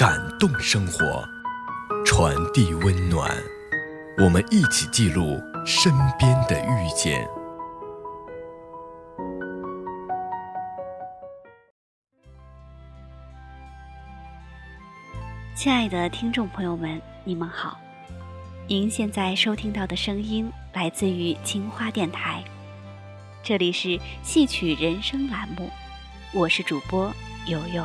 感动生活，传递温暖。我们一起记录身边的遇见。亲爱的听众朋友们，你们好。您现在收听到的声音来自于青花电台，这里是戏曲人生栏目，我是主播悠悠。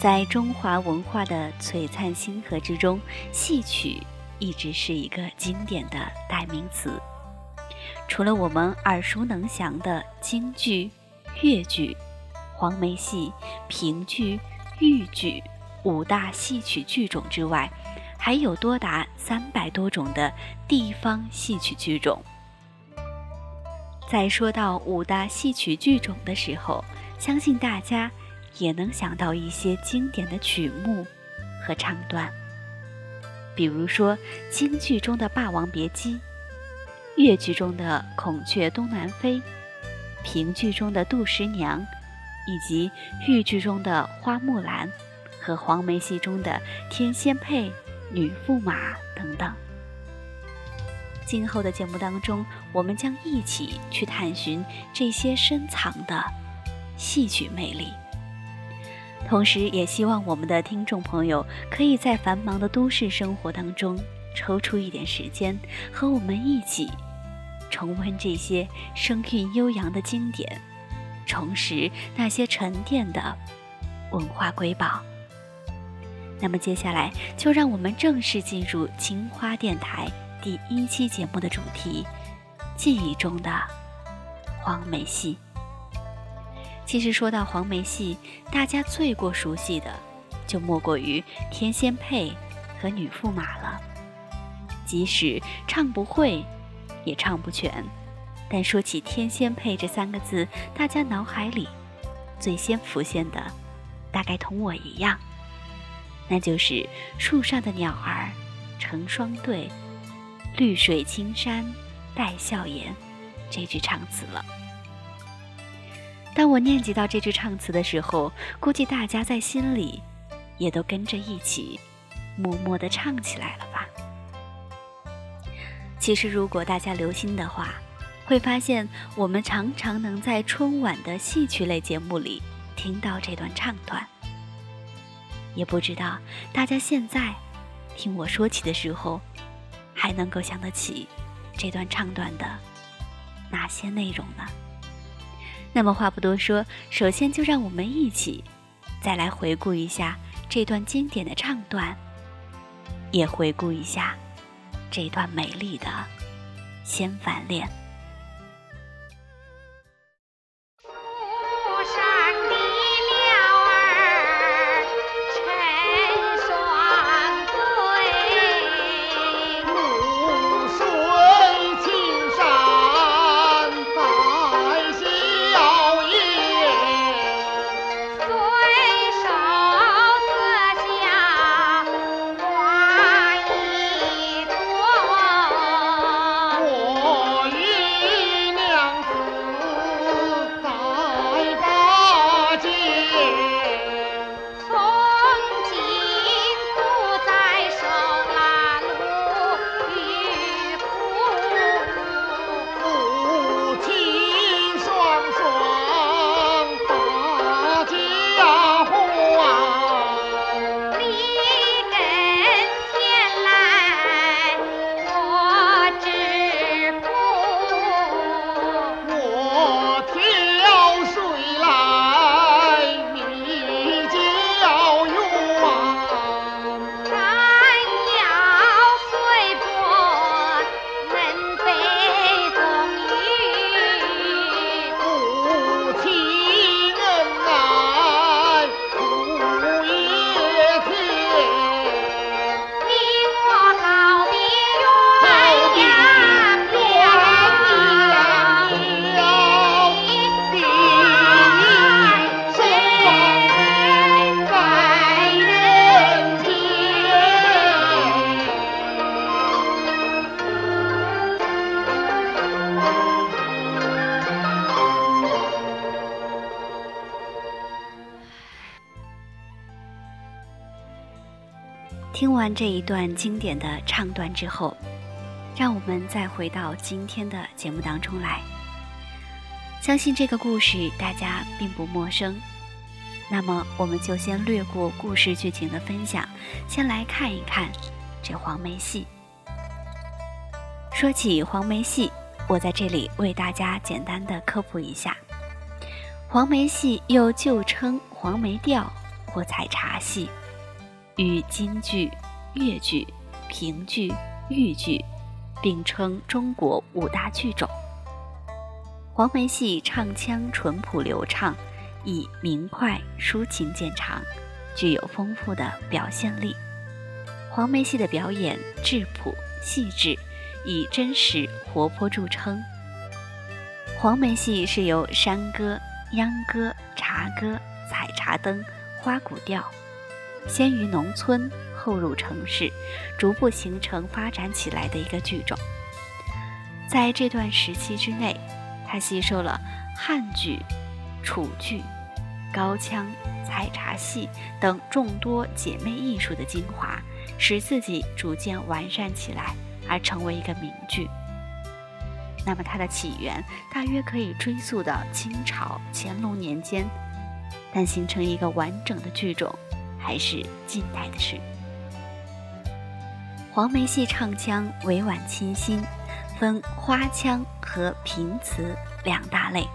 在中华文化的璀璨星河之中，戏曲一直是一个经典的代名词。除了我们耳熟能详的京剧、越剧、黄梅戏、评剧、豫剧五大戏曲剧种之外，还有多达三百多种的地方戏曲剧种。在说到五大戏曲剧种的时候，相信大家也能想到一些经典的曲目和唱段，比如说京剧中的《霸王别姬》，越剧中的《孔雀东南飞》，评剧中的《杜十娘》，以及豫剧中的《花木兰》和黄梅戏中的《天仙配》。女驸马等等。今后的节目当中，我们将一起去探寻这些深藏的戏曲魅力，同时也希望我们的听众朋友可以在繁忙的都市生活当中抽出一点时间，和我们一起重温这些声韵悠扬的经典，重拾那些沉淀的文化瑰宝。那么接下来就让我们正式进入青花电台第一期节目的主题——记忆中的黄梅戏。其实说到黄梅戏，大家最过熟悉的就莫过于天仙配和女驸马了。即使唱不会，也唱不全，但说起天仙配这三个字，大家脑海里最先浮现的，大概同我一样。那就是树上的鸟儿成双对，绿水青山带笑颜这句唱词了。当我念及到这句唱词的时候，估计大家在心里也都跟着一起默默地唱起来了吧。其实，如果大家留心的话，会发现我们常常能在春晚的戏曲类节目里听到这段唱段。也不知道大家现在听我说起的时候，还能够想得起这段唱段的哪些内容呢？那么话不多说，首先就让我们一起再来回顾一下这段经典的唱段，也回顾一下这段美丽的仙凡恋。这一段经典的唱段之后，让我们再回到今天的节目当中来。相信这个故事大家并不陌生，那么我们就先略过故事剧情的分享，先来看一看这黄梅戏。说起黄梅戏，我在这里为大家简单的科普一下：黄梅戏又旧称黄梅调或采茶戏。与京剧、越剧、评剧、豫剧并称中国五大剧种。黄梅戏唱腔淳朴流畅，以明快抒情见长，具有丰富的表现力。黄梅戏的表演质朴细致，以真实活泼著称。黄梅戏是由山歌、秧歌、茶歌、采茶灯、花鼓调。先于农村，后入城市，逐步形成发展起来的一个剧种。在这段时期之内，它吸收了汉剧、楚剧、高腔、采茶戏等众多姐妹艺术的精华，使自己逐渐完善起来，而成为一个名剧。那么它的起源大约可以追溯到清朝乾隆年间，但形成一个完整的剧种。还是近代的事。黄梅戏唱腔委婉清新，分花腔和平词两大类。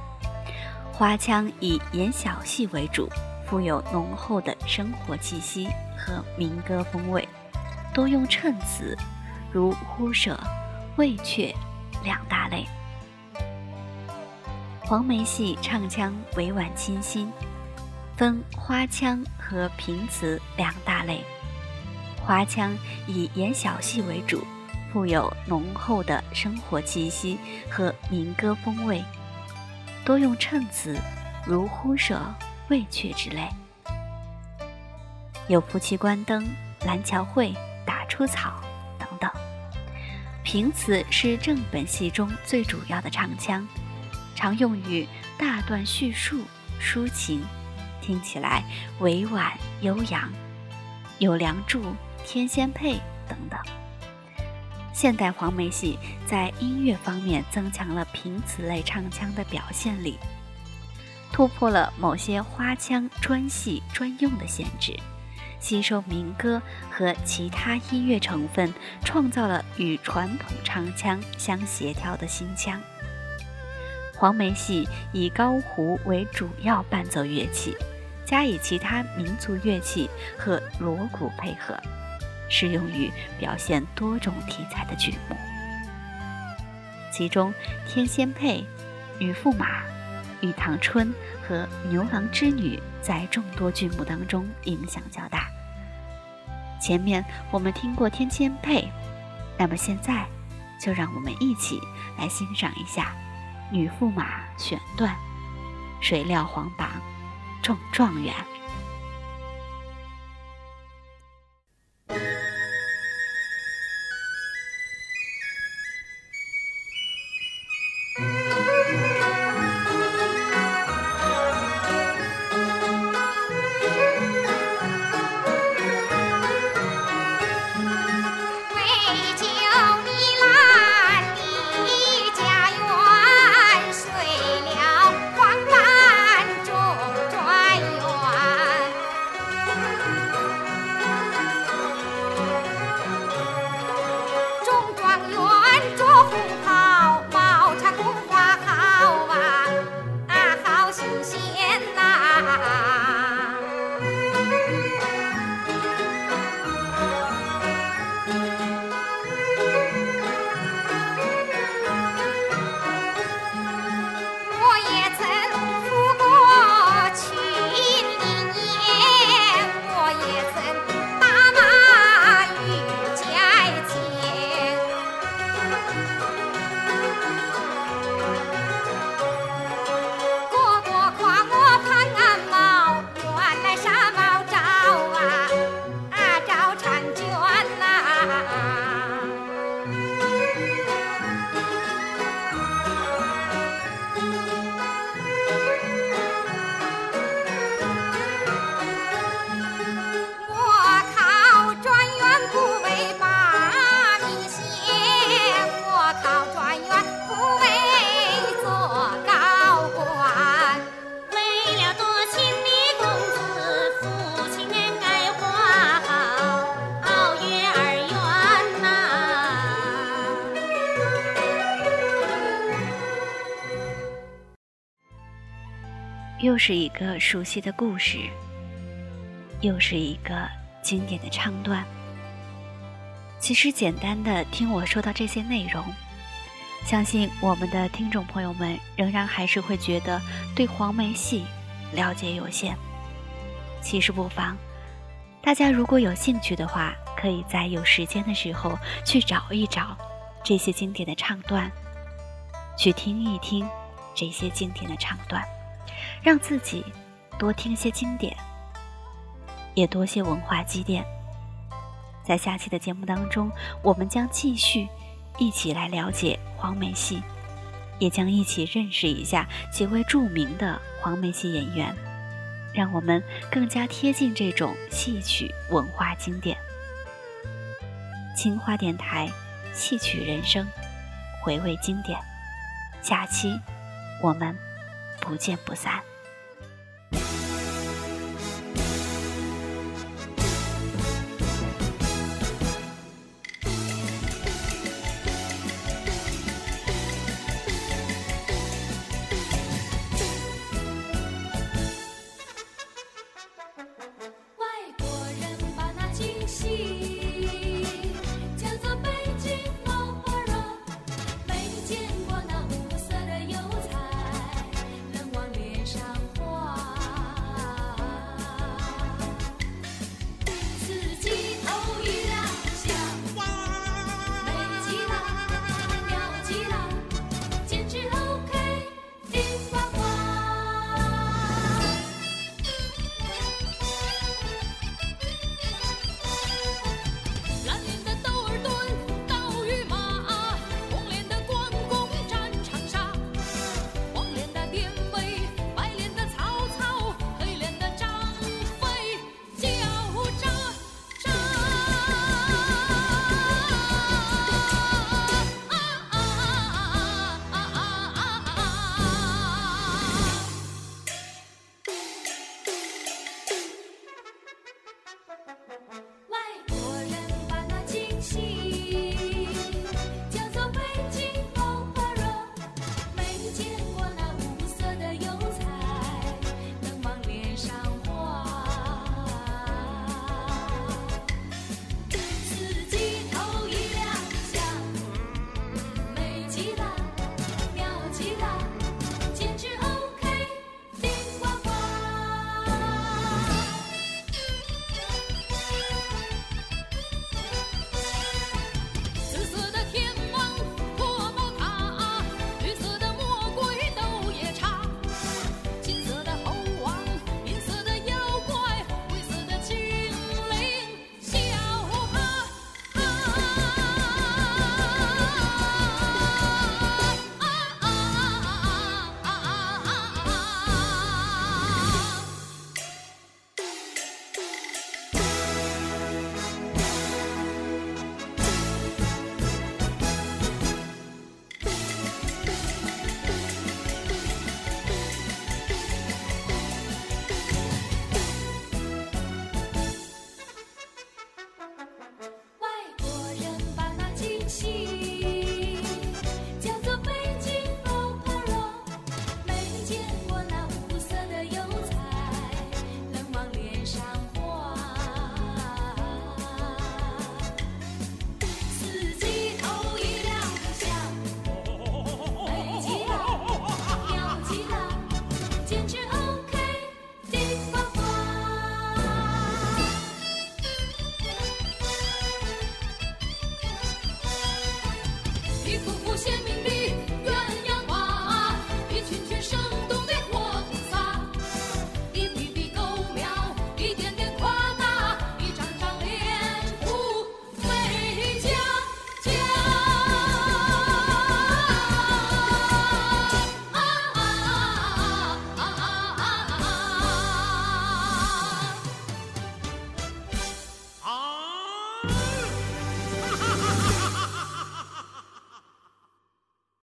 花腔以演小戏为主，富有浓厚的生活气息和民歌风味，多用衬词，如呼舍、魏阙两大类。黄梅戏唱腔委婉清新。分花腔和平词两大类。花腔以演小戏为主，富有浓厚的生活气息和民歌风味，多用衬词，如呼舍、未却之类。有夫妻关灯、蓝桥会、打出草等等。平词是正本戏中最主要的唱腔，常用于大段叙述、抒情。听起来委婉悠扬，有《梁祝》《天仙配》等等。现代黄梅戏在音乐方面增强了平词类唱腔的表现力，突破了某些花腔专戏专用的限制，吸收民歌和其他音乐成分，创造了与传统唱腔相协调的新腔。黄梅戏以高胡为主要伴奏乐器。加以其他民族乐器和锣鼓配合，适用于表现多种题材的剧目。其中，《天仙配》《女驸马》《玉堂春》和《牛郎织女》在众多剧目当中影响较大。前面我们听过《天仙配》，那么现在就让我们一起来欣赏一下《女驸马》选段：“谁料皇榜。”中状元。又是一个熟悉的故事，又是一个经典的唱段。其实，简单的听我说到这些内容，相信我们的听众朋友们仍然还是会觉得对黄梅戏了解有限。其实不妨，大家如果有兴趣的话，可以在有时间的时候去找一找这些经典的唱段，去听一听这些经典的唱段，让自己多听些经典，也多些文化积淀。在下期的节目当中，我们将继续一起来了解黄梅戏，也将一起认识一下几位著名的黄梅戏演员，让我们更加贴近这种戏曲文化经典。青花电台，戏曲人生，回味经典。下期我们不见不散。